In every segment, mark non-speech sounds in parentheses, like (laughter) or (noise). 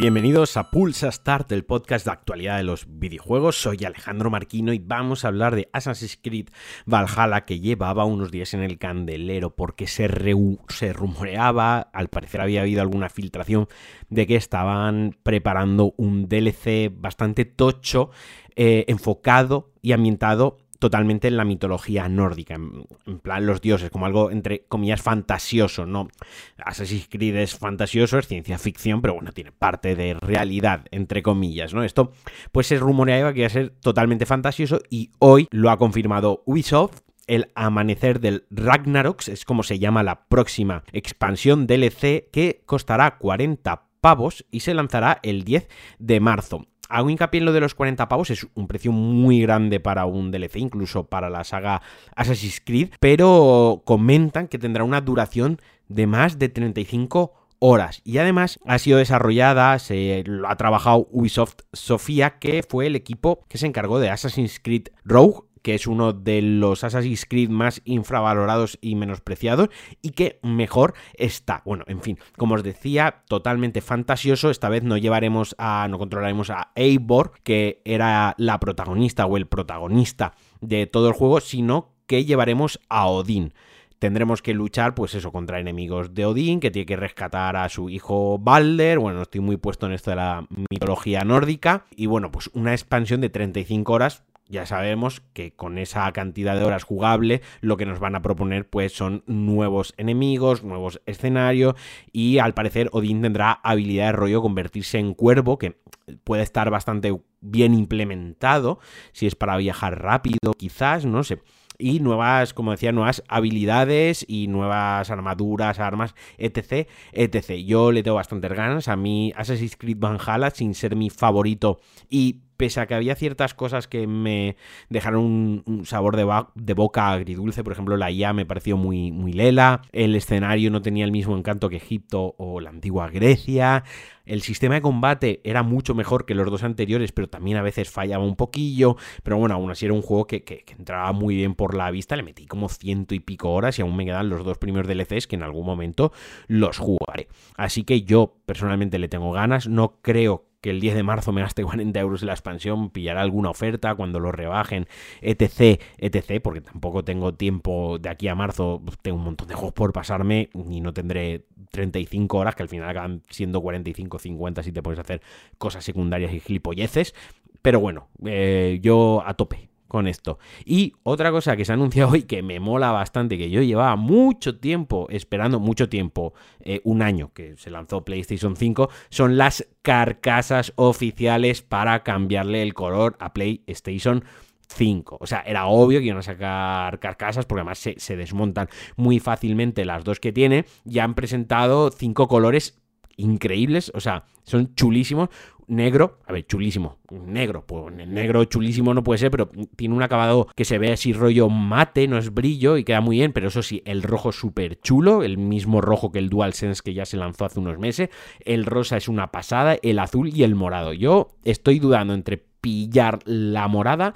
Bienvenidos a Pulsa Start, el podcast de actualidad de los videojuegos. Soy Alejandro Marquino y vamos a hablar de Assassin's Creed Valhalla que llevaba unos días en el candelero porque se, rumoreaba, al parecer había habido alguna filtración de que estaban preparando un DLC bastante tocho, eh, enfocado y ambientado totalmente en la mitología nórdica, en, plan los dioses, como algo entre comillas fantasioso, ¿no? Assassin's Creed es fantasioso, es ciencia ficción, pero bueno, tiene parte de realidad, entre comillas, ¿no? Esto pues se rumoreaba que iba a ser totalmente fantasioso y hoy lo ha confirmado Ubisoft, el amanecer del Ragnarok, es como se llama la próxima expansión DLC que costará 40 pavos y se lanzará el 10 de marzo. Hago hincapié en lo de los 40 pavos, es un precio muy grande para un DLC, incluso para la saga Assassin's Creed, pero comentan que tendrá una duración de más de 35 horas. Y además ha sido desarrollada, se ha trabajado Ubisoft Sofía, que fue el equipo que se encargó de Assassin's Creed Rogue que es uno de los Assassin's Creed más infravalorados y menospreciados y que mejor está. Bueno, en fin, como os decía, totalmente fantasioso. Esta vez no llevaremos a, no controlaremos a Eivor, que era la protagonista o el protagonista de todo el juego, sino que llevaremos a Odín tendremos que luchar, pues eso, contra enemigos de Odín, que tiene que rescatar a su hijo Balder. Bueno, estoy muy puesto en esto de la mitología nórdica. Y bueno, pues una expansión de 35 horas ya sabemos que con esa cantidad de horas jugable lo que nos van a proponer pues son nuevos enemigos, nuevos escenarios y al parecer Odín tendrá habilidad de rollo convertirse en cuervo que puede estar bastante bien implementado si es para viajar rápido quizás, no sé y nuevas, como decía, nuevas habilidades y nuevas armaduras, armas, etc, etc. Yo le tengo bastantes ganas. A mí Assassin's Creed Valhalla, sin ser mi favorito y pese a que había ciertas cosas que me dejaron un, sabor de, boca agridulce, por ejemplo, la IA me pareció muy, muy lela, el escenario no tenía el mismo encanto que Egipto o la antigua Grecia, el sistema de combate era mucho mejor que los dos anteriores, pero también a veces fallaba un poquillo, pero bueno, aún así era un juego que, que entraba muy bien por la vista, le metí como ciento y pico horas y aún me quedan los dos primeros DLCs que en algún momento los jugaré. Así que yo personalmente le tengo ganas, no creo que el 10 de marzo me gaste (laughs) 40 euros en la expansión, pillará alguna oferta cuando lo rebajen, etc, etc, porque tampoco tengo tiempo de aquí a marzo, tengo un montón de juegos por pasarme y no tendré 35 horas, que al final acaban siendo 45, 50 si te puedes hacer cosas secundarias y gilipolleces. Pero bueno, eh, yo a tope, con esto. Y otra cosa que se ha anunciado hoy que me mola bastante, que yo llevaba mucho tiempo esperando, mucho tiempo, eh, un año que se lanzó PlayStation 5, son las carcasas oficiales para cambiarle el color a PlayStation 5. O sea, era obvio que iban a sacar carcasas porque además se, se, desmontan muy fácilmente las dos que tiene. Ya han presentado cinco colores increíbles, o sea, son chulísimos negro, a ver, chulísimo, negro, pues negro chulísimo no puede ser, pero tiene un acabado que se ve así rollo mate, no es brillo y queda muy bien, pero eso sí, el rojo súper chulo, el mismo rojo que el DualSense que ya se lanzó hace unos meses, el rosa es una pasada, el azul y el morado. Yo estoy dudando entre pillar la morada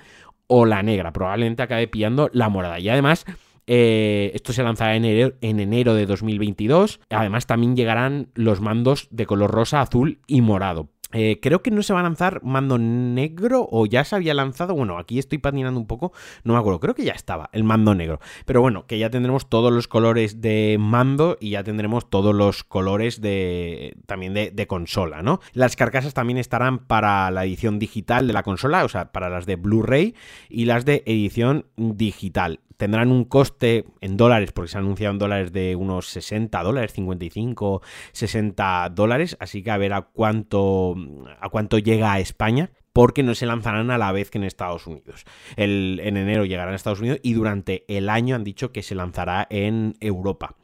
o la negra, probablemente acabe pillando la morada y además... Eh, esto se lanzará en enero, en enero de 2022. Además, también llegarán los mandos de color rosa, azul y morado. Eh, creo que no se va a lanzar mando negro o ya se había lanzado. Bueno, aquí estoy patinando un poco, no me acuerdo. Creo que ya estaba el mando negro. Pero bueno, que ya tendremos todos los colores de mando y ya tendremos todos los colores de también de, de consola, ¿no? Las carcasas también estarán para la edición digital de la consola, o sea, para las de Blu-ray y las de edición digital tendrán un coste en dólares, porque se ha anunciado en dólares de unos 60 dólares, 55, 60 dólares, así que a ver a cuánto, a cuánto llega a España porque no se lanzarán a la vez que en Estados Unidos. El, en enero llegarán a Estados Unidos y durante el año han dicho que se lanzará en Europa.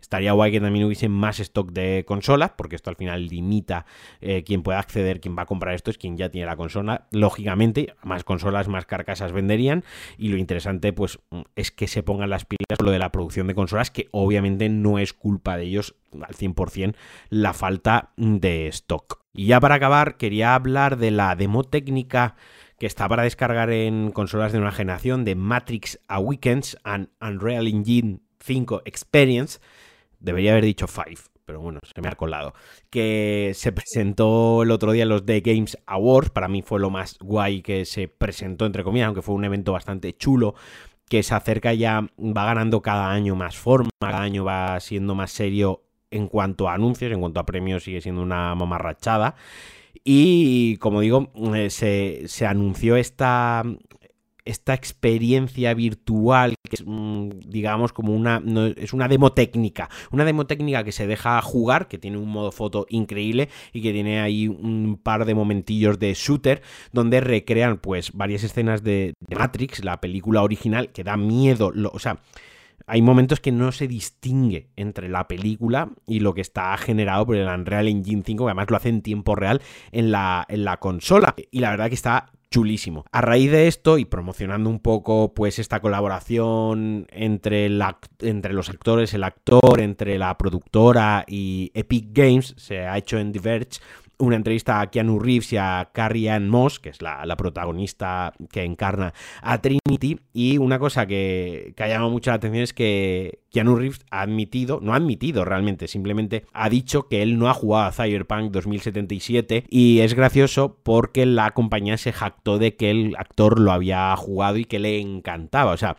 Estaría guay que también hubiese más stock de consolas, porque esto al final limita eh, quien pueda acceder, quien va a comprar esto es quien ya tiene la consola. Lógicamente, más consolas, más carcasas venderían. Y lo interesante, pues, es que se pongan las pilas lo de la producción de consolas, que obviamente no es culpa de ellos al 100% la falta de stock. Y ya para acabar, quería hablar de la demo técnica que está para descargar en consolas de una generación de Matrix Awakens and Unreal Engine 5 Experience Debería haber dicho Five, pero bueno, se me ha colado. Que se presentó el otro día los The Games Awards. Para mí fue lo más guay que se presentó, entre comillas, aunque fue un evento bastante chulo que se acerca ya, va ganando cada año más forma, cada año va siendo más serio en cuanto a anuncios, en cuanto a premios sigue siendo una mamarrachada. Y como digo, eh, se, se, anunció esta, esta experiencia virtual que es mm, digamos como una es una demo técnica una demo técnica que se deja jugar que tiene un modo foto increíble y que tiene ahí un par de momentillos de shooter donde recrean pues varias escenas de, Matrix la película original que da miedo o sea hay momentos que no se distingue entre la película y lo que está generado por el Unreal Engine 5, que además lo hace en tiempo real en la, en la consola. Y la verdad que está chulísimo. A raíz de esto y promocionando un poco pues esta colaboración entre, entre los actores, el actor, entre la productora y Epic Games, se ha hecho en Diverge una entrevista a Keanu Reeves y a Carrie Ann Moss, que es la, protagonista que encarna a Trinity. Y una cosa que, que ha llamado mucho la atención es que Keanu Reeves ha admitido, no ha admitido realmente, simplemente ha dicho que él no ha jugado a Cyberpunk 2077. Y es gracioso porque la compañía se jactó de que el actor lo había jugado y que le encantaba. O sea,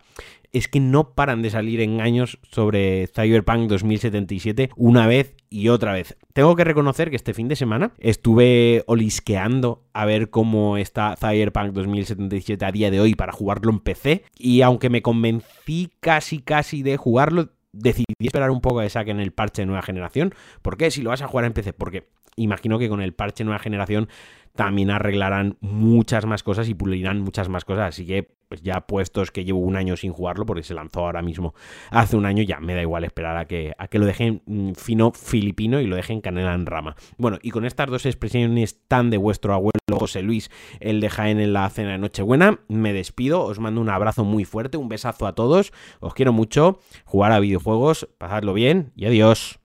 es que no paran de salir engaños sobre Cyberpunk 2077 una vez y otra vez. Tengo que reconocer que este fin de semana estuve olisqueando a ver cómo está Cyberpunk 2077 a día de hoy para jugarlo en PC y aunque me convencí casi casi de jugarlo, decidí esperar un poco a que saquen el parche de nueva generación. ¿Por qué? Si lo vas a jugar en PC, porque imagino que con el parche nueva generación también arreglarán muchas más cosas y pulirán muchas más cosas. Así que, pues ya puestos que llevo un año sin jugarlo, porque se lanzó ahora mismo hace un año, ya me da igual esperar a que, a que lo dejen mm, fino filipino y lo dejen canela en rama. Bueno, y con estas dos expresiones tan de vuestro abuelo José Luis, el de Jaén en la cena de Nochebuena, me despido, os mando un abrazo muy fuerte, un besazo a todos, os quiero mucho, jugar a videojuegos, pasadlo bien y adiós.